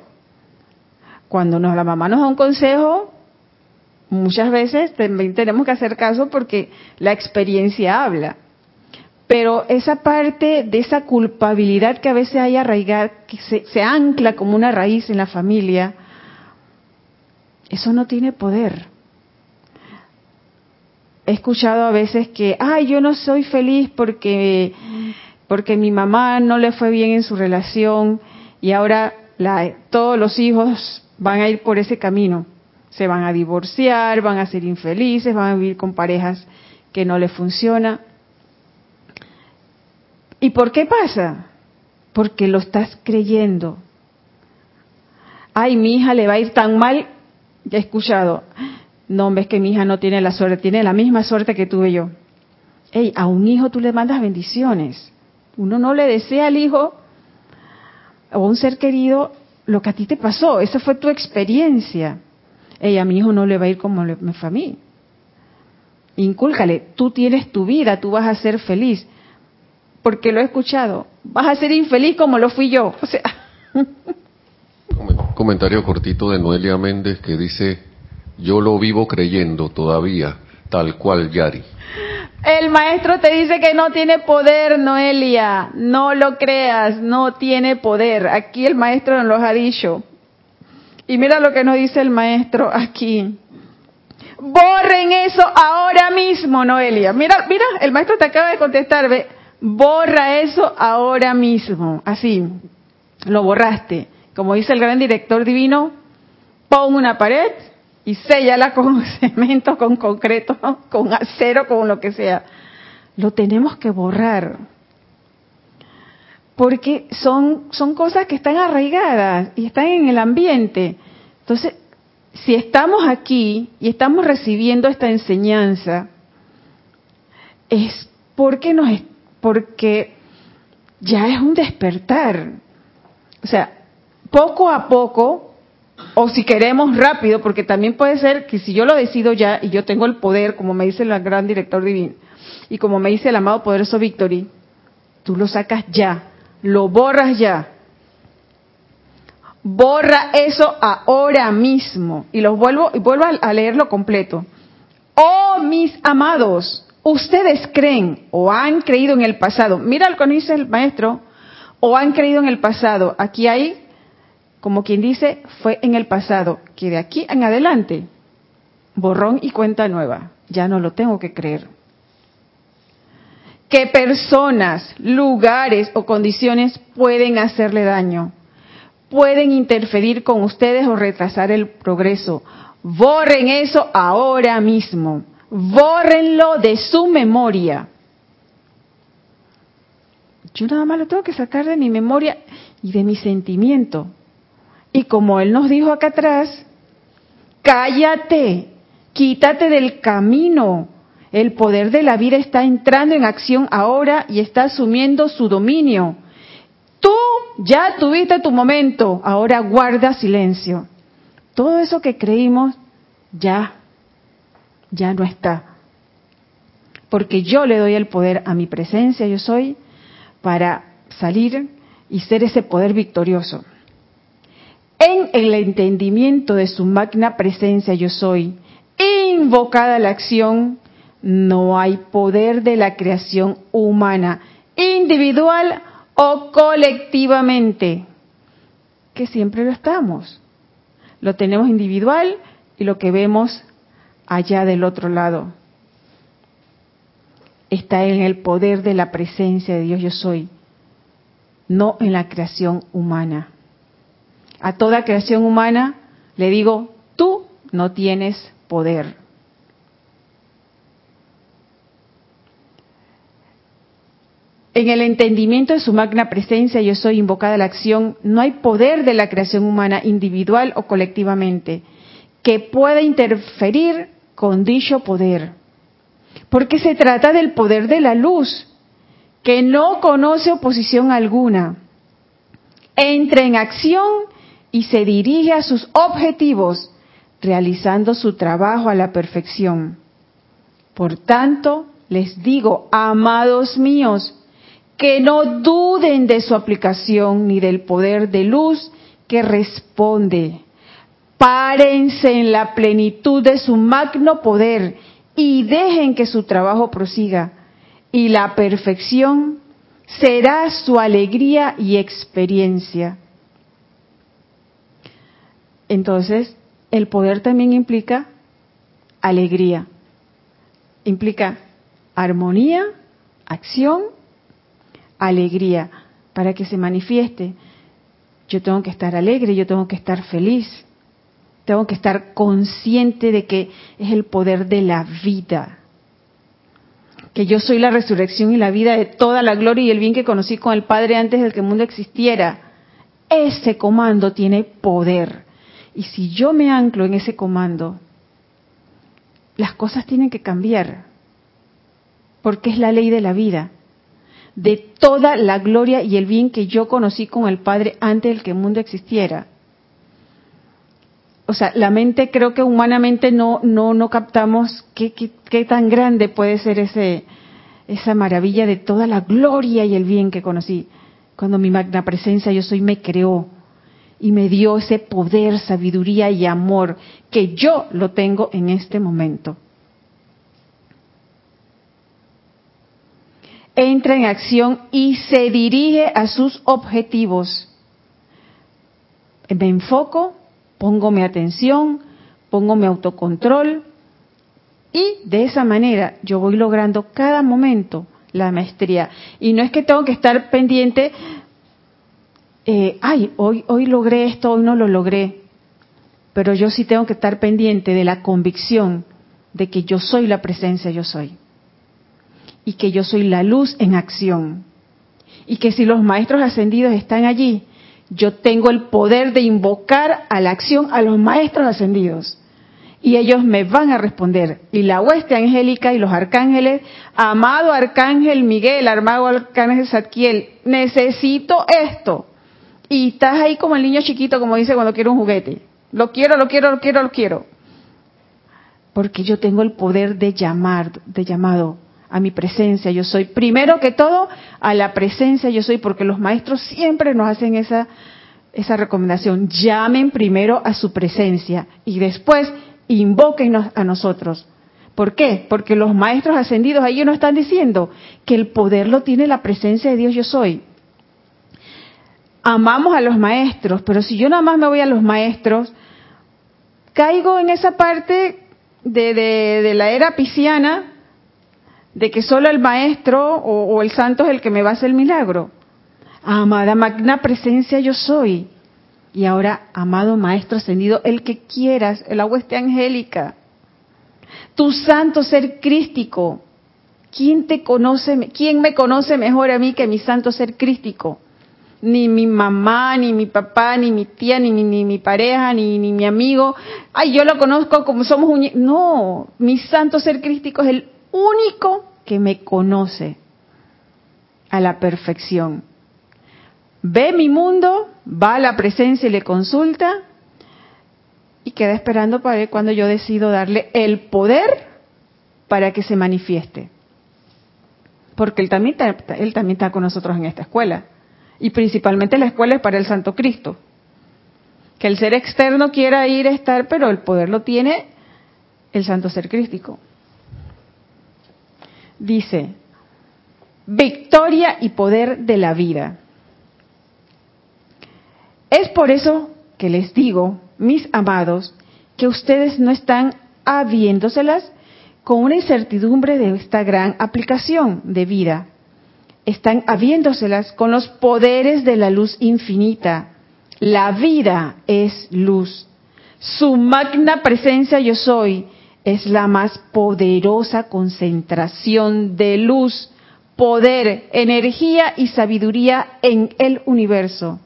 cuando nos, la mamá nos da un consejo, muchas veces también tenemos que hacer caso porque la experiencia habla. Pero esa parte de esa culpabilidad que a veces hay arraigada, que se, se ancla como una raíz en la familia, eso no tiene poder. He escuchado a veces que, ay, yo no soy feliz porque porque mi mamá no le fue bien en su relación y ahora todos los hijos van a ir por ese camino. Se van a divorciar, van a ser infelices, van a vivir con parejas que no les funciona. ¿Y por qué pasa? Porque lo estás creyendo. Ay, mi hija le va a ir tan mal, ya he escuchado, no, ves que mi hija no tiene la suerte, tiene la misma suerte que tuve yo. Ey, a un hijo tú le mandas bendiciones. Uno no le desea al hijo o a un ser querido lo que a ti te pasó. Esa fue tu experiencia. Ey, a mi hijo no le va a ir como me fue a mí. Incúlcale, tú tienes tu vida, tú vas a ser feliz. Porque lo he escuchado. Vas a ser infeliz como lo fui yo. O sea. Comentario cortito de Noelia Méndez que dice, yo lo vivo creyendo todavía, tal cual Yari. El maestro te dice que no tiene poder, Noelia. No lo creas, no tiene poder. Aquí el maestro nos lo ha dicho. Y mira lo que nos dice el maestro aquí. Borren eso ahora mismo, Noelia. Mira, mira, el maestro te acaba de contestar, ve. Borra eso ahora mismo. Así, lo borraste. Como dice el gran director divino, pon una pared y séllala con cemento, con concreto, con acero, con lo que sea. Lo tenemos que borrar. Porque son, son cosas que están arraigadas y están en el ambiente. Entonces, si estamos aquí y estamos recibiendo esta enseñanza, es porque nos porque ya es un despertar. O sea, poco a poco, o si queremos rápido, porque también puede ser que si yo lo decido ya y yo tengo el poder, como me dice el gran director divino, y como me dice el amado poderoso Victory, tú lo sacas ya, lo borras ya, borra eso ahora mismo y los vuelvo y vuelvo a leerlo completo. Oh mis amados, ustedes creen o han creído en el pasado. Mira lo que dice el maestro, o han creído en el pasado. Aquí hay, como quien dice, fue en el pasado, que de aquí en adelante, borrón y cuenta nueva. Ya no lo tengo que creer. Que personas, lugares o condiciones pueden hacerle daño pueden interferir con ustedes o retrasar el progreso. Borren eso ahora mismo. Bórrenlo de su memoria. Yo nada más lo tengo que sacar de mi memoria y de mi sentimiento. Y como él nos dijo acá atrás, cállate, quítate del camino. El poder de la vida está entrando en acción ahora y está asumiendo su dominio. Tú ya tuviste tu momento, ahora guarda silencio. Todo eso que creímos ya, ya no está. Porque yo le doy el poder a mi presencia, yo soy, para salir y ser ese poder victorioso. En el entendimiento de su magna presencia yo soy, invocada la acción, no hay poder de la creación humana, individual o colectivamente, que siempre lo estamos. Lo tenemos individual y lo que vemos allá del otro lado está en el poder de la presencia de Dios yo soy, no en la creación humana. A toda creación humana le digo, tú no tienes poder. En el entendimiento de su magna presencia, yo soy invocada a la acción, no hay poder de la creación humana individual o colectivamente que pueda interferir con dicho poder. Porque se trata del poder de la luz, que no conoce oposición alguna. Entra en acción y se dirige a sus objetivos, realizando su trabajo a la perfección. Por tanto, les digo, amados míos, que no duden de su aplicación ni del poder de luz que responde. Párense en la plenitud de su magno poder y dejen que su trabajo prosiga. Y la perfección será su alegría y experiencia. Entonces, el poder también implica alegría, implica armonía, acción alegría para que se manifieste. Yo tengo que estar alegre, yo tengo que estar feliz, tengo que estar consciente de que es el poder de la vida, que yo soy la resurrección y la vida de toda la gloria y el bien que conocí con el Padre antes de que el mundo existiera. Ese comando tiene poder. Y si yo me anclo en ese comando, las cosas tienen que cambiar, porque es la ley de la vida, de toda la gloria y el bien que yo conocí con el Padre antes de que el mundo existiera. O sea, la mente creo que humanamente no no no captamos qué, qué, qué tan grande puede ser ese esa maravilla de toda la gloria y el bien que conocí cuando mi magna presencia yo soy me creó y me dio ese poder, sabiduría y amor que yo lo tengo en este momento. Entra en acción y se dirige a sus objetivos. Me enfoco, pongo mi atención, pongo mi autocontrol y de esa manera yo voy logrando cada momento la maestría. Y no es que tengo que estar pendiente eh, ay, hoy, hoy logré esto, hoy no lo logré, pero yo sí tengo que estar pendiente de la convicción de que yo soy la presencia, yo soy. Y que yo soy la luz en acción. Y que si los maestros ascendidos están allí, yo tengo el poder de invocar a la acción a los maestros ascendidos. Y ellos me van a responder. Y la hueste angélica y los arcángeles, amado arcángel Miguel, amado arcángel Zadkiel, necesito esto y estás ahí como el niño chiquito, como dice cuando quiere un juguete. Lo quiero, lo quiero, lo quiero, lo quiero. Porque yo tengo el poder de llamar, de llamado a mi presencia, yo soy. Primero que todo, a la presencia yo soy, porque los maestros siempre nos hacen esa, esa recomendación. Llamen primero a su presencia y después invóquenos a nosotros. ¿Por qué? Porque los maestros ascendidos ahí nos están diciendo que el poder lo tiene la presencia de Dios yo soy amamos a los maestros, pero si yo nada más me voy a los maestros, caigo en esa parte de, de, la era pisciana, de que solo el maestro o, el santo es el que me va a hacer el milagro. Amada magna presencia yo soy. Y ahora, amado maestro ascendido, el que quieras, la hueste angélica, tu santo ser crístico. ¿Quién te conoce, quién me conoce mejor a mí que mi santo ser crístico? ni mi mamá, ni mi papá, ni mi tía, ni, ni, mi pareja, ni, ni, mi amigo. Ay, yo lo conozco como somos un... No, mi santo ser crístico es el único que me conoce a la perfección. Ve mi mundo, va a la presencia y le consulta y queda esperando para ver cuando yo decido darle el poder para que se manifieste. Porque él también, él también está con nosotros en esta escuela y principalmente la escuela es para el Santo Cristo. Que el ser externo quiera ir a estar, pero el poder lo tiene el Santo Ser Crístico. Dice, victoria y poder de la vida. Es por eso que les digo, mis amados, que ustedes no están habiéndoselas con una incertidumbre de esta gran aplicación de vida están habiéndoselas con los poderes de la luz infinita. La vida es luz. Su magna presencia yo soy es la más poderosa concentración de luz, poder, energía y sabiduría en el universo.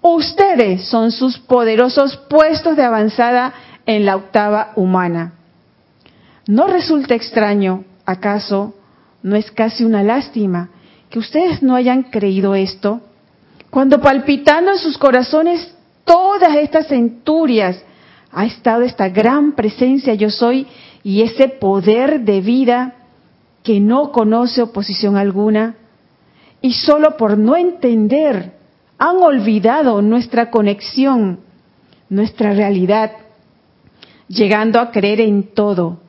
Ustedes son sus poderosos puestos de avanzada en la octava humana. ¿No resulta extraño, acaso, no es casi una lástima, que ustedes no hayan creído esto, cuando palpitando en sus corazones todas estas centurias ha estado esta gran presencia yo soy y ese poder de vida que no conoce oposición alguna y solo por no entender han olvidado nuestra conexión, nuestra realidad, llegando a creer en todo,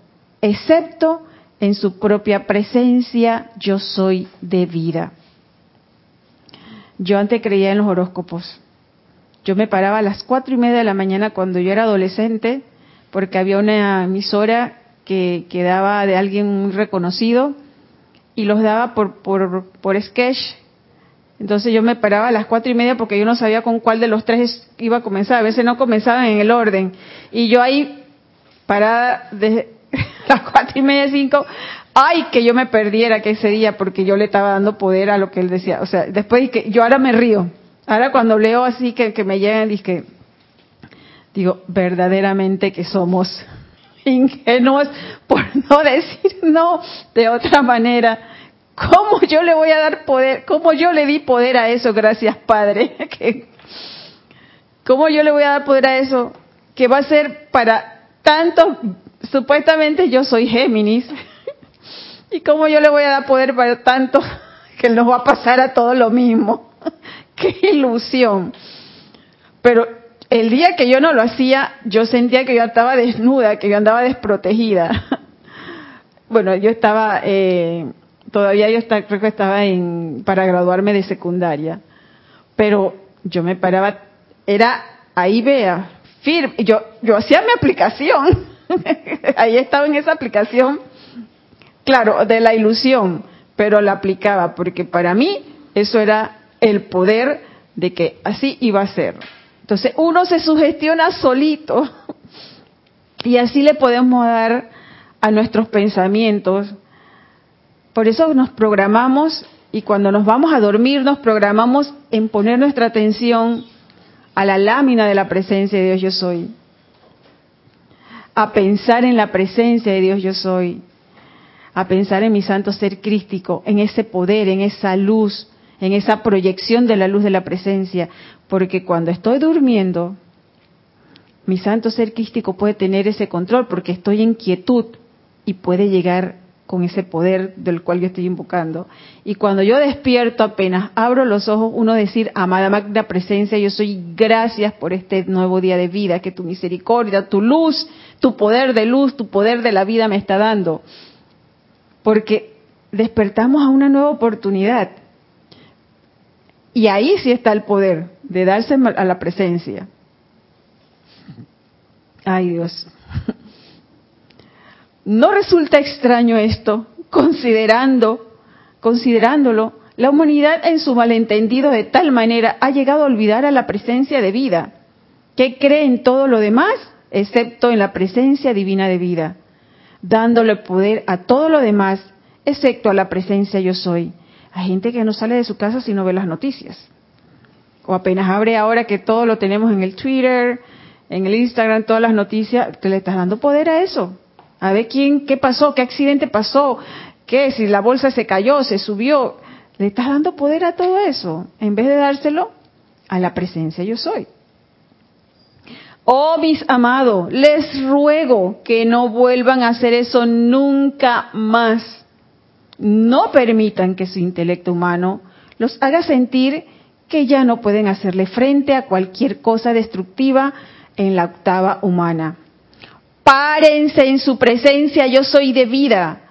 excepto en su propia presencia, yo soy de vida. Yo antes creía en los horóscopos. Yo me paraba a las cuatro y media de la mañana cuando yo era adolescente, porque había una emisora que, que daba de alguien muy reconocido y los daba por, por, por sketch. Entonces yo me paraba a las cuatro y media porque yo no sabía con cuál de los tres iba a comenzar. A veces no comenzaban en el orden. Y yo ahí parada de, las cuatro y media, cinco, ay, que yo me perdiera que ese día porque yo le estaba dando poder a lo que él decía. O sea, después que yo ahora me río. Ahora cuando leo así que, me llegan, que digo, verdaderamente que somos ingenuos, por no decir no de otra manera. ¿Cómo yo le voy a dar poder? ¿Cómo yo le di poder a eso? Gracias, Padre. ¿Cómo yo le voy a dar poder a eso? Que va a ser para tanto, supuestamente yo soy Géminis. ¿Y cómo yo le voy a dar poder para tanto que nos va a pasar a todos lo mismo? ¡Qué ilusión! Pero el día que yo no lo hacía, yo sentía que yo estaba desnuda, que yo andaba desprotegida. Bueno, yo estaba, eh, todavía yo estaba, creo que estaba en, para graduarme de secundaria, pero yo me paraba, era, ahí vea, firme, yo, yo hacía mi aplicación, ahí estaba en esa aplicación, claro, de la ilusión, pero la aplicaba, porque para mí eso era el poder de que así iba a ser. Entonces uno se sugestiona solito y así le podemos dar a nuestros pensamientos. Por eso nos programamos y cuando nos vamos a dormir nos programamos en poner nuestra atención a la lámina de la presencia de Dios yo soy. A pensar en la presencia de Dios yo soy. A pensar en mi santo ser crístico, en ese poder, en esa luz, en esa proyección de la luz de la presencia, porque cuando estoy durmiendo, mi santo ser crístico puede tener ese control porque estoy en quietud y puede llegar con ese poder del cual yo estoy invocando. Y cuando yo despierto apenas, abro los ojos, uno decir, amada magna presencia, yo soy gracias por este nuevo día de vida, que tu misericordia, tu luz, tu poder de luz, tu poder de la vida me está dando. Porque despertamos a una nueva oportunidad. Y ahí sí está el poder de darse a la presencia. Ay Dios. No resulta extraño esto, considerando, considerándolo, la humanidad en su malentendido de tal manera ha llegado a olvidar a la presencia de vida, que cree en todo lo demás, excepto en la presencia divina de vida, dándole poder a todo lo demás, excepto a la presencia yo soy. Hay gente que no sale de su casa si no ve las noticias. O apenas abre ahora que todo lo tenemos en el Twitter, en el Instagram, todas las noticias, te le estás dando poder a eso. A ver quién, qué pasó, qué accidente pasó, qué, si la bolsa se cayó, se subió. Le estás dando poder a todo eso, en vez de dárselo a la presencia yo soy. Oh mis amados, les ruego que no vuelvan a hacer eso nunca más no permitan que su intelecto humano los haga sentir que ya no pueden hacerle frente a cualquier cosa destructiva en la octava humana. Párense en su presencia, yo soy de vida,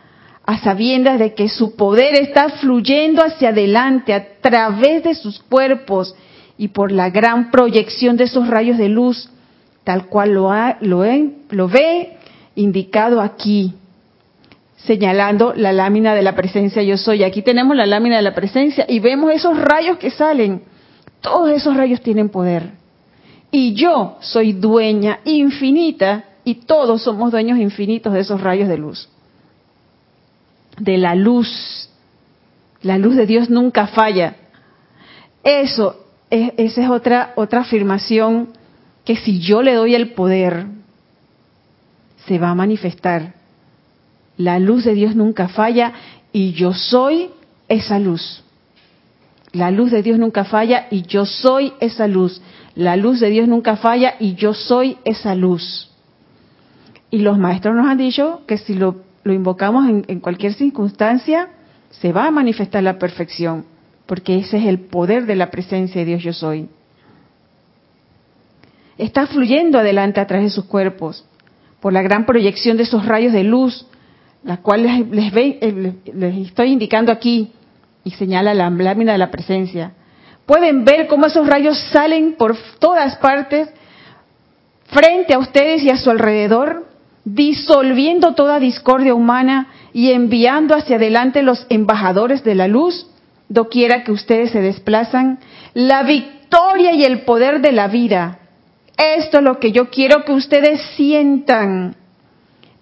a sabiendas de que su poder está fluyendo hacia adelante a través de sus cuerpos y por la gran proyección de esos rayos de luz, tal cual lo, lo, lo ve indicado aquí señalando la lámina de la presencia yo soy. Aquí tenemos la lámina de la presencia y vemos esos rayos que salen. Todos esos rayos tienen poder. Y yo soy dueña infinita y todos somos dueños infinitos de esos rayos de luz. De la luz. La luz de Dios nunca falla. Eso, esa es otra, otra afirmación que si yo le doy el poder, se va a manifestar la luz de Dios nunca falla y yo soy esa luz. La luz de Dios nunca falla y yo soy esa luz. La luz de Dios nunca falla y yo soy esa luz. Y los maestros nos han dicho que si lo, invocamos en, en cualquier circunstancia, se va a manifestar la perfección, porque ese es el poder de la presencia de Dios yo soy. Está fluyendo adelante a través de sus cuerpos, por la gran proyección de esos rayos de luz las cuales les, eh, les estoy indicando aquí y señala la lámina de la presencia. Pueden ver cómo esos rayos salen por todas partes frente a ustedes y a su alrededor, disolviendo toda discordia humana y enviando hacia adelante los embajadores de la luz, doquiera que ustedes se desplazan, la victoria y el poder de la vida. Esto es lo que yo quiero que ustedes sientan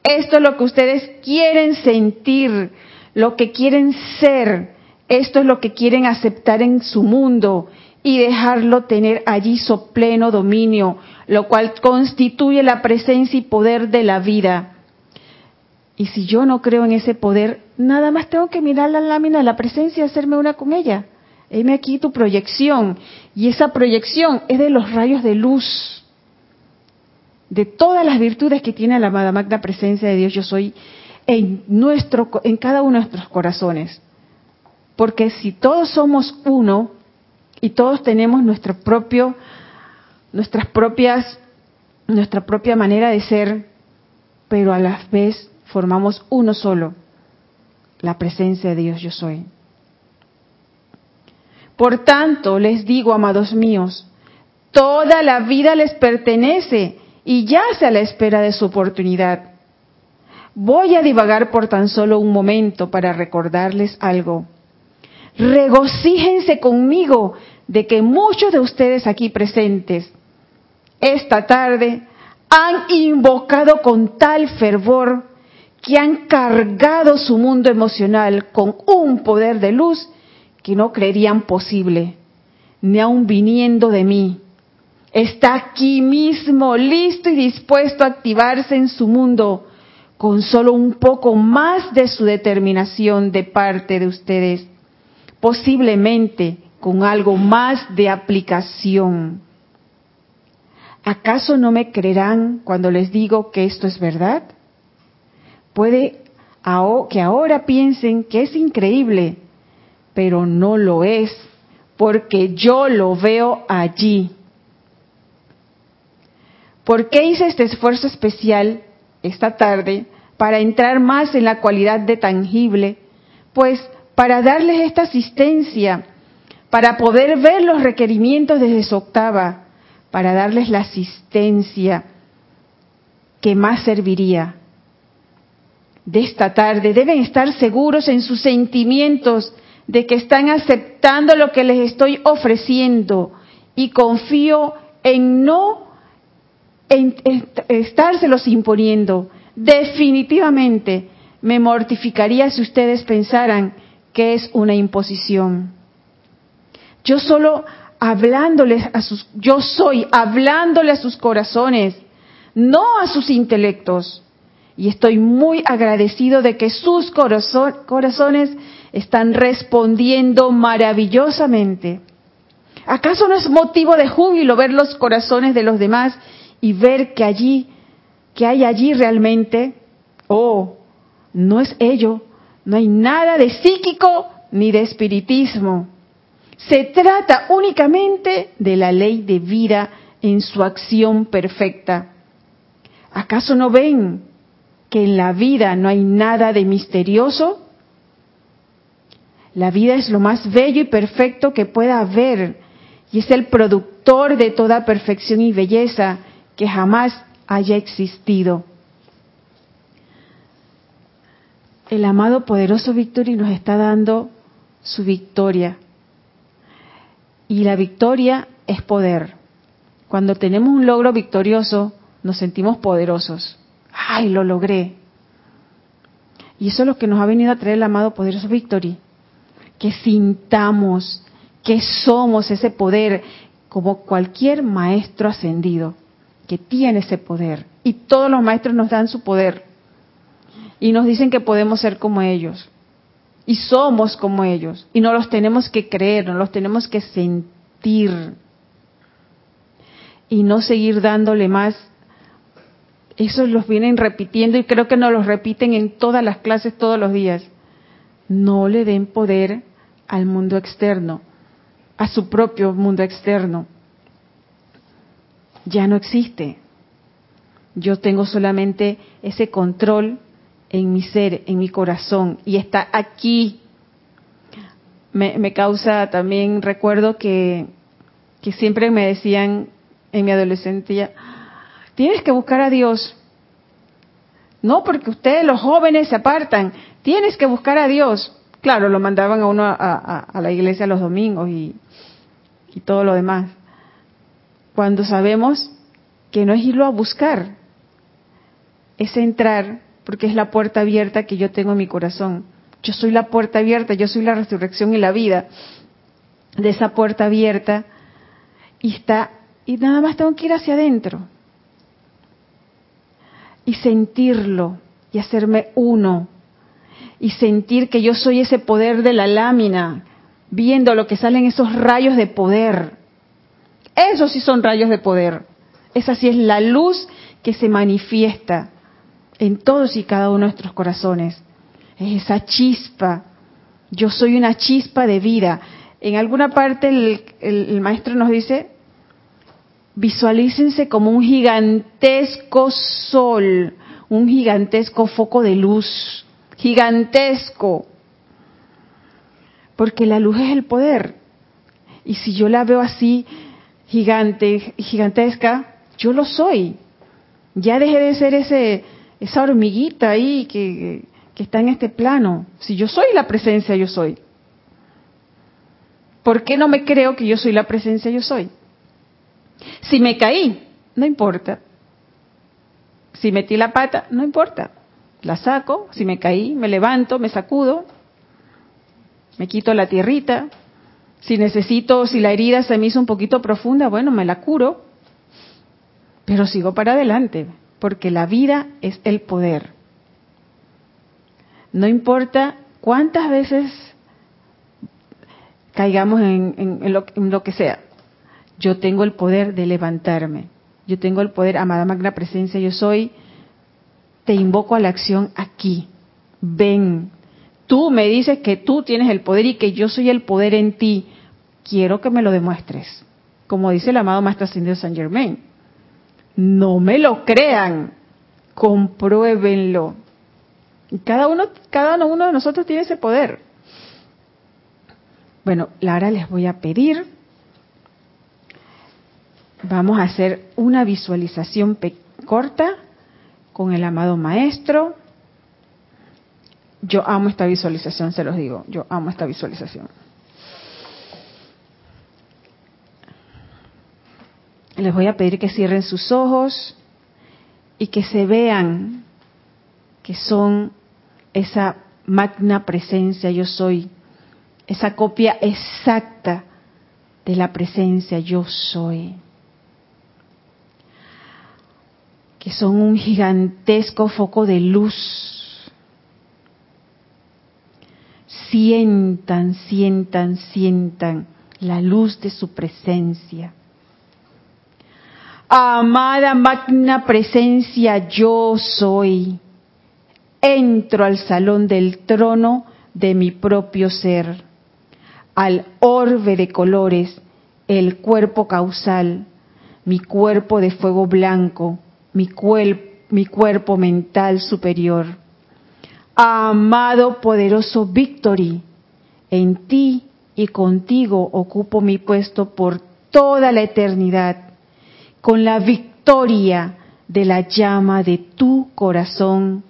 esto es lo que ustedes quieren sentir, lo que quieren ser. Esto es lo que quieren aceptar en su mundo y dejarlo tener allí su pleno dominio, lo cual constituye la presencia y poder de la vida, Y si yo no creo en ese poder, nada más tengo que mirar la lámina de la presencia y hacerme una con ella. Heme aquí tu proyección. Y esa proyección es de los rayos de luz, de todas las virtudes que tiene la amada magna presencia de Dios. Yo soy en, nuestro, en cada uno de nuestros corazones. Porque si todos somos uno y todos tenemos nuestro propio, nuestras propias, nuestra propia manera de ser, pero a la vez formamos uno solo, la presencia de Dios yo soy. Por tanto, les digo, amados míos, toda la vida les pertenece y yace a la espera de su oportunidad. Voy a divagar por tan solo un momento para recordarles algo. Regocíjense conmigo de que muchos de ustedes aquí presentes esta tarde han invocado con tal fervor que han cargado su mundo emocional con un poder de luz que no creerían posible, ni aun viniendo de mí. Está aquí mismo, listo y dispuesto a activarse en su mundo, con solo un poco más de su determinación de parte de ustedes, posiblemente con algo más de aplicación. ¿Acaso no me creerán cuando les digo que esto es verdad? Puede que ahora piensen que es increíble, pero no lo es, porque yo lo veo allí. ¿Por qué hice este esfuerzo especial esta tarde para entrar más en la cualidad de tangible? Pues para darles esta asistencia, para poder ver los requerimientos desde su octava, para darles la asistencia que más serviría. De esta tarde deben estar seguros en sus sentimientos de que están aceptando lo que les estoy ofreciendo y confío en no estárselos imponiendo. Definitivamente me mortificaría si ustedes pensaran que es una imposición. Yo solo hablándoles a sus, yo soy hablándole a sus corazones, no a sus intelectos. Y estoy muy agradecido de que sus corazones están respondiendo maravillosamente. ¿Acaso no es motivo de júbilo ver los corazones de los demás y ver que allí, que hay allí realmente, oh, no es ello, no hay nada de psíquico ni de espiritismo. Se trata únicamente de la ley de vida en su acción perfecta. ¿Acaso no ven que en la vida no hay nada de misterioso? La vida es lo más bello y perfecto que pueda haber y es el productor de toda perfección y belleza que jamás haya existido. El amado poderoso Victory nos está dando su victoria. Y la victoria es poder. Cuando tenemos un logro victorioso, nos sentimos poderosos. ¡Ay, lo logré! Y eso es lo que nos ha venido a traer el amado poderoso Victory. Que sintamos que somos ese poder como cualquier maestro ascendido que tiene ese poder. Y todos los maestros nos dan su poder. Y nos dicen que podemos ser como ellos. Y somos como ellos. Y no los tenemos que creer, no los tenemos que sentir. Y no seguir dándole más. Eso los vienen repitiendo y creo que nos los repiten en todas las clases todos los días. No le den poder al mundo externo, a su propio mundo externo ya no existe. Yo tengo solamente ese control en mi ser, en mi corazón, y está aquí. Me, causa también, recuerdo que, que siempre me decían en mi adolescencia, tienes que buscar a Dios. No porque ustedes los jóvenes se apartan, tienes que buscar a Dios. Claro, lo mandaban a uno a, la iglesia los domingos y, y todo lo demás cuando sabemos que no es irlo a buscar, es entrar, porque es la puerta abierta que yo tengo en mi corazón. Yo soy la puerta abierta, yo soy la resurrección y la vida de esa puerta abierta y está y nada más tengo que ir hacia adentro y sentirlo, y hacerme uno y sentir que yo soy ese poder de la lámina, viendo lo que salen esos rayos de poder. Esos sí son rayos de poder. Esa sí es la luz que se manifiesta en todos y cada uno de nuestros corazones. Es esa chispa. Yo soy una chispa de vida. En alguna parte el, el maestro nos dice, visualícense como un gigantesco sol, un gigantesco foco de luz, gigantesco. Porque la luz es el poder. Y si yo la veo así, gigante, gigantesca, yo lo soy. Ya dejé de ser ese, esa hormiguita ahí que, que está en este plano. Si yo soy la presencia, yo soy. ¿Por qué no me creo que yo soy la presencia, yo soy? Si me caí, no importa. Si metí la pata, no importa. La saco, si me caí, me levanto, me sacudo, me quito la tierrita. Si necesito, si la herida se me hizo un poquito profunda, bueno, me la curo, pero sigo para adelante, porque la vida es el poder. No importa cuántas veces caigamos en, lo, en lo que sea, yo tengo el poder de levantarme. Yo tengo el poder, amada magna presencia, yo soy, te invoco a la acción aquí. Ven. Tú me dices que tú tienes el poder y que yo soy el poder en ti. Quiero que me lo demuestres. Como dice el amado Maestro Ascendido San Germain. No me lo crean. Compruébenlo. Y cada uno, cada uno de nosotros tiene ese poder. Bueno, ahora les voy a pedir Vamos a hacer una visualización corta con el amado maestro. Yo amo esta visualización, se los digo, yo amo esta visualización. Les voy a pedir que cierren sus ojos y que se vean que son esa magna presencia yo soy, esa copia exacta de la presencia yo soy. que son un gigantesco foco de luz. Sientan, sientan, sientan la luz de su presencia. Amada magna presencia, yo soy. Entro al salón del trono de mi propio ser, al orbe de colores, el cuerpo causal, mi cuerpo de fuego blanco, mi, cuerpo mental superior. Amado poderoso Victory, en ti y contigo ocupo mi puesto por toda la eternidad, con la victoria de la llama de tu corazón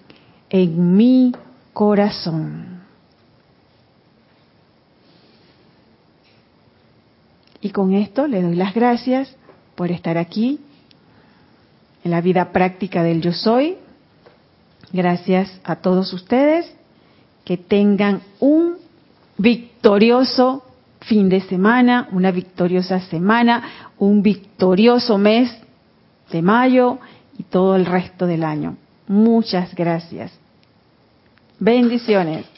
en mi corazón. Y con esto le doy las gracias por estar aquí en la vida práctica del yo soy. Gracias a todos ustedes. Que tengan un victorioso fin de semana, una victoriosa semana, un victorioso mes de mayo y todo el resto del año. Muchas gracias. Bendiciones.